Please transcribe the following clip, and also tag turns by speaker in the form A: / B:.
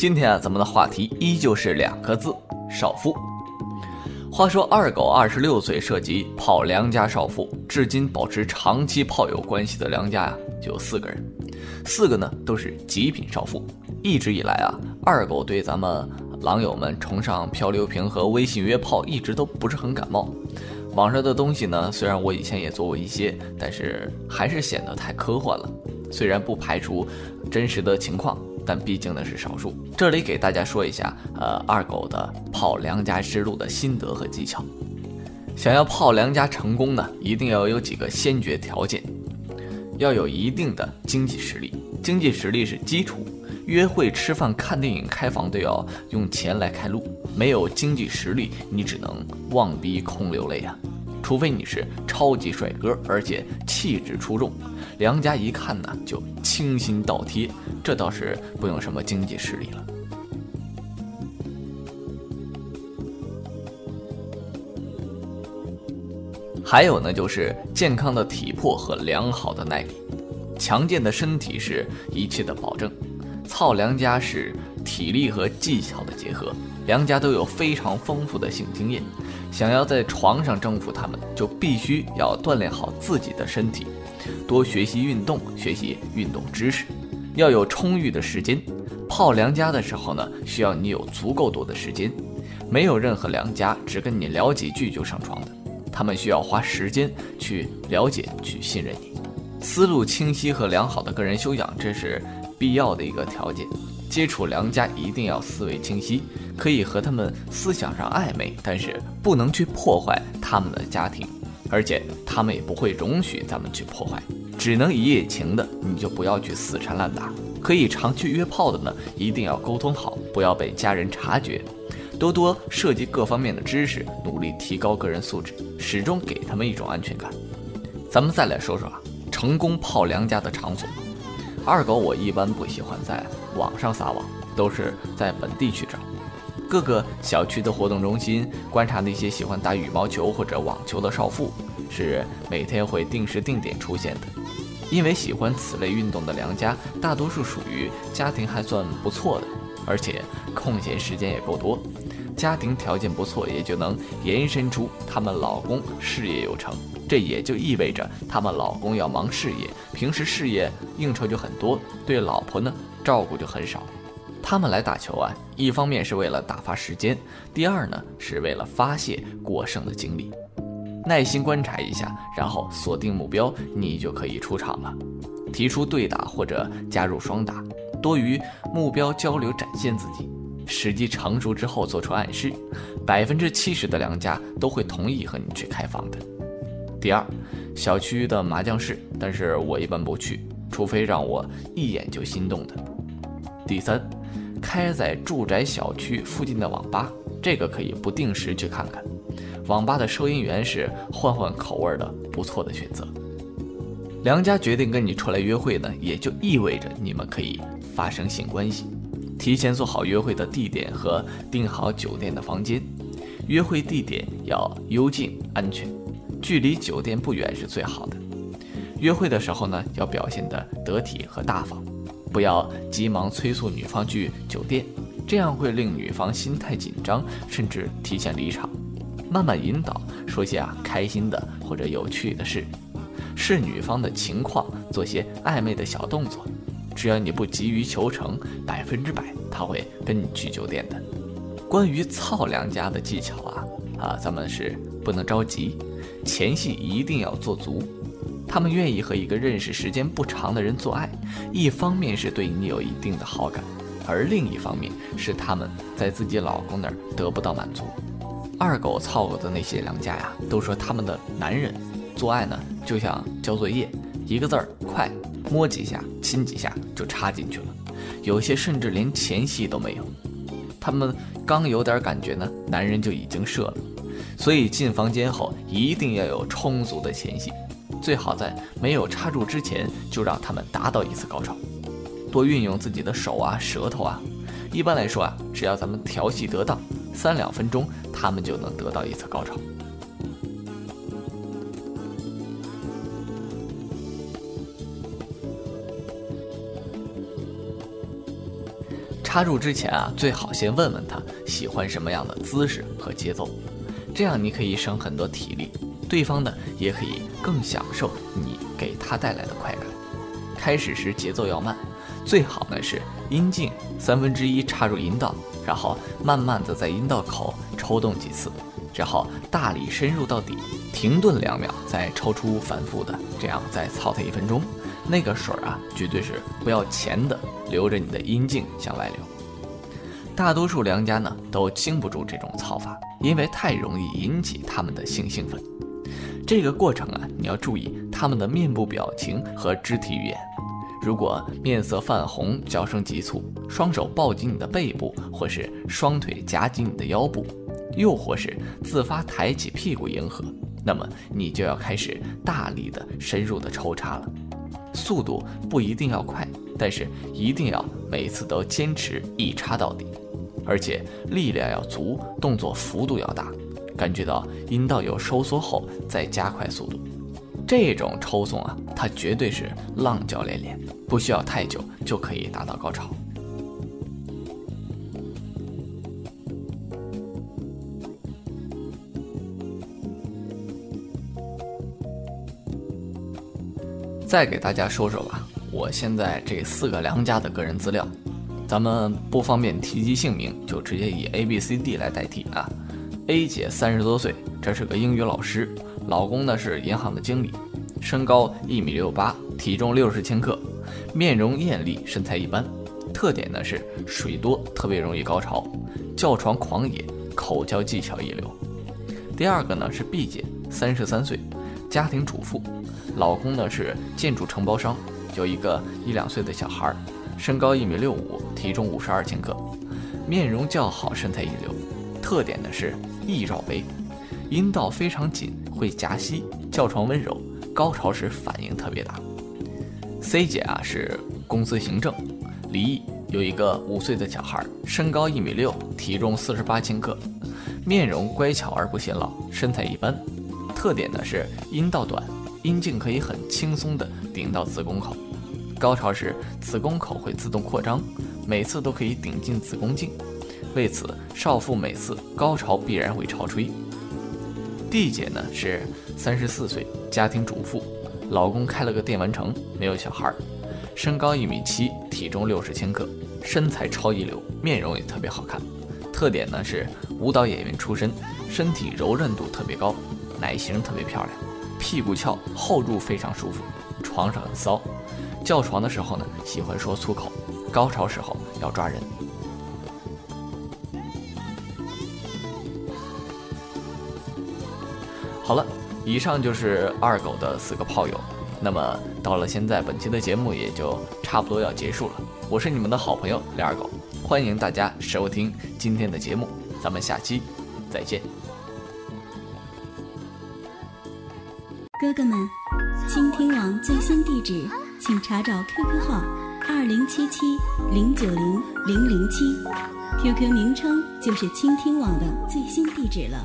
A: 今天啊，咱们的话题依旧是两个字：少妇。话说二狗二十六岁，涉及泡良家少妇，至今保持长期炮友关系的良家呀，就有四个人，四个呢都是极品少妇。一直以来啊，二狗对咱们狼友们崇尚漂流瓶和微信约炮一直都不是很感冒。网上的东西呢，虽然我以前也做过一些，但是还是显得太科幻了。虽然不排除真实的情况。但毕竟呢是少数，这里给大家说一下，呃，二狗的泡良家之路的心得和技巧。想要泡良家成功呢，一定要有几个先决条件，要有一定的经济实力，经济实力是基础。约会、吃饭、看电影、开房都要用钱来开路，没有经济实力，你只能望逼空流泪啊。除非你是超级帅哥，而且气质出众，良家一看呢就倾心倒贴，这倒是不用什么经济实力了。还有呢，就是健康的体魄和良好的耐力，强健的身体是一切的保证。操良家是体力和技巧的结合，良家都有非常丰富的性经验。想要在床上征服他们，就必须要锻炼好自己的身体，多学习运动，学习运动知识，要有充裕的时间。泡良家的时候呢，需要你有足够多的时间。没有任何良家只跟你聊几句就上床的，他们需要花时间去了解、去信任你。思路清晰和良好的个人修养，这是必要的一个条件。接触良家一定要思维清晰，可以和他们思想上暧昧，但是不能去破坏他们的家庭，而且他们也不会容许咱们去破坏。只能一夜情的，你就不要去死缠烂打；可以常去约炮的呢，一定要沟通好，不要被家人察觉。多多涉及各方面的知识，努力提高个人素质，始终给他们一种安全感。咱们再来说说啊，成功泡良家的场所。二狗，我一般不喜欢在网上撒网，都是在本地去找，各个小区的活动中心观察那些喜欢打羽毛球或者网球的少妇，是每天会定时定点出现的。因为喜欢此类运动的良家，大多数属于家庭还算不错的，而且空闲时间也够多，家庭条件不错，也就能延伸出他们老公事业有成。这也就意味着他们老公要忙事业，平时事业应酬就很多，对老婆呢照顾就很少。他们来打球啊，一方面是为了打发时间，第二呢是为了发泄过剩的精力。耐心观察一下，然后锁定目标，你就可以出场了。提出对打或者加入双打，多与目标交流，展现自己。时机成熟之后做出暗示，百分之七十的良家都会同意和你去开房的。第二，小区的麻将室，但是我一般不去，除非让我一眼就心动的。第三，开在住宅小区附近的网吧，这个可以不定时去看看。网吧的收银员是换换口味的不错的选择。梁家决定跟你出来约会呢，也就意味着你们可以发生性关系。提前做好约会的地点和订好酒店的房间，约会地点要幽静安全。距离酒店不远是最好的。约会的时候呢，要表现得得体和大方，不要急忙催促女方去酒店，这样会令女方心态紧张，甚至提前离场。慢慢引导，说些啊开心的或者有趣的事，视女方的情况做些暧昧的小动作。只要你不急于求成，百分之百他会跟你去酒店的。关于操良家的技巧啊啊，咱们是不能着急。前戏一定要做足，他们愿意和一个认识时间不长的人做爱，一方面是对你有一定的好感，而另一方面是他们在自己老公那儿得不到满足。二狗操过的那些良家呀，都说他们的男人做爱呢就像交作业，一个字儿快，摸几下亲几下就插进去了，有些甚至连前戏都没有，他们刚有点感觉呢，男人就已经射了。所以进房间后一定要有充足的前戏，最好在没有插入之前就让他们达到一次高潮，多运用自己的手啊、舌头啊。一般来说啊，只要咱们调戏得当，三两分钟他们就能得到一次高潮。插入之前啊，最好先问问他喜欢什么样的姿势和节奏，这样你可以省很多体力，对方呢也可以更享受你给他带来的快感。开始时节奏要慢，最好呢是阴茎三分之一插入阴道，然后慢慢的在阴道口抽动几次，然后大力深入到底，停顿两秒，再抽出，反复的这样再操它一分钟。那个水啊，绝对是不要钱的，留着你的阴茎向外流。大多数良家呢都经不住这种操法，因为太容易引起他们的性兴奋。这个过程啊，你要注意他们的面部表情和肢体语言。如果面色泛红、叫声急促、双手抱紧你的背部，或是双腿夹紧你的腰部，又或是自发抬起屁股迎合，那么你就要开始大力的、深入的抽插了。速度不一定要快，但是一定要每次都坚持一插到底，而且力量要足，动作幅度要大，感觉到阴道有收缩后再加快速度。这种抽送啊，它绝对是浪叫连连，不需要太久就可以达到高潮。再给大家说说吧，我现在这四个良家的个人资料，咱们不方便提及姓名，就直接以 A、B、C、D 来代替啊。A 姐三十多岁，这是个英语老师，老公呢是银行的经理，身高一米六八，体重六十千克，面容艳丽，身材一般，特点呢是水多，特别容易高潮，叫床狂野，口交技巧一流。第二个呢是 B 姐，三十三岁，家庭主妇。老公呢是建筑承包商，有一个一两岁的小孩，身高一米六五，体重五十二千克，面容较好，身材一流。特点呢是易绕杯，阴道非常紧，会夹吸，叫床温柔，高潮时反应特别大。C 姐啊是公司行政，离异，有一个五岁的小孩，身高一米六，体重四十八千克，面容乖巧而不显老，身材一般。特点呢是阴道短。阴茎可以很轻松地顶到子宫口，高潮时子宫口会自动扩张，每次都可以顶进子宫颈。为此，少妇每次高潮必然会潮吹。D 姐呢是三十四岁，家庭主妇，老公开了个电玩城，没有小孩，身高一米七，体重六十千克，身材超一流，面容也特别好看。特点呢是舞蹈演员出身，身体柔韧度特别高，奶型特别漂亮。屁股翘，后入非常舒服，床上很骚，叫床的时候呢喜欢说粗口，高潮时候要抓人。好了，以上就是二狗的四个炮友。那么到了现在，本期的节目也就差不多要结束了。我是你们的好朋友李二狗，欢迎大家收听今天的节目，咱们下期再见。
B: 哥哥们，倾听网最新地址，请查找 QQ 号二零七七零九零零零七，QQ 名称就是倾听网的最新地址了。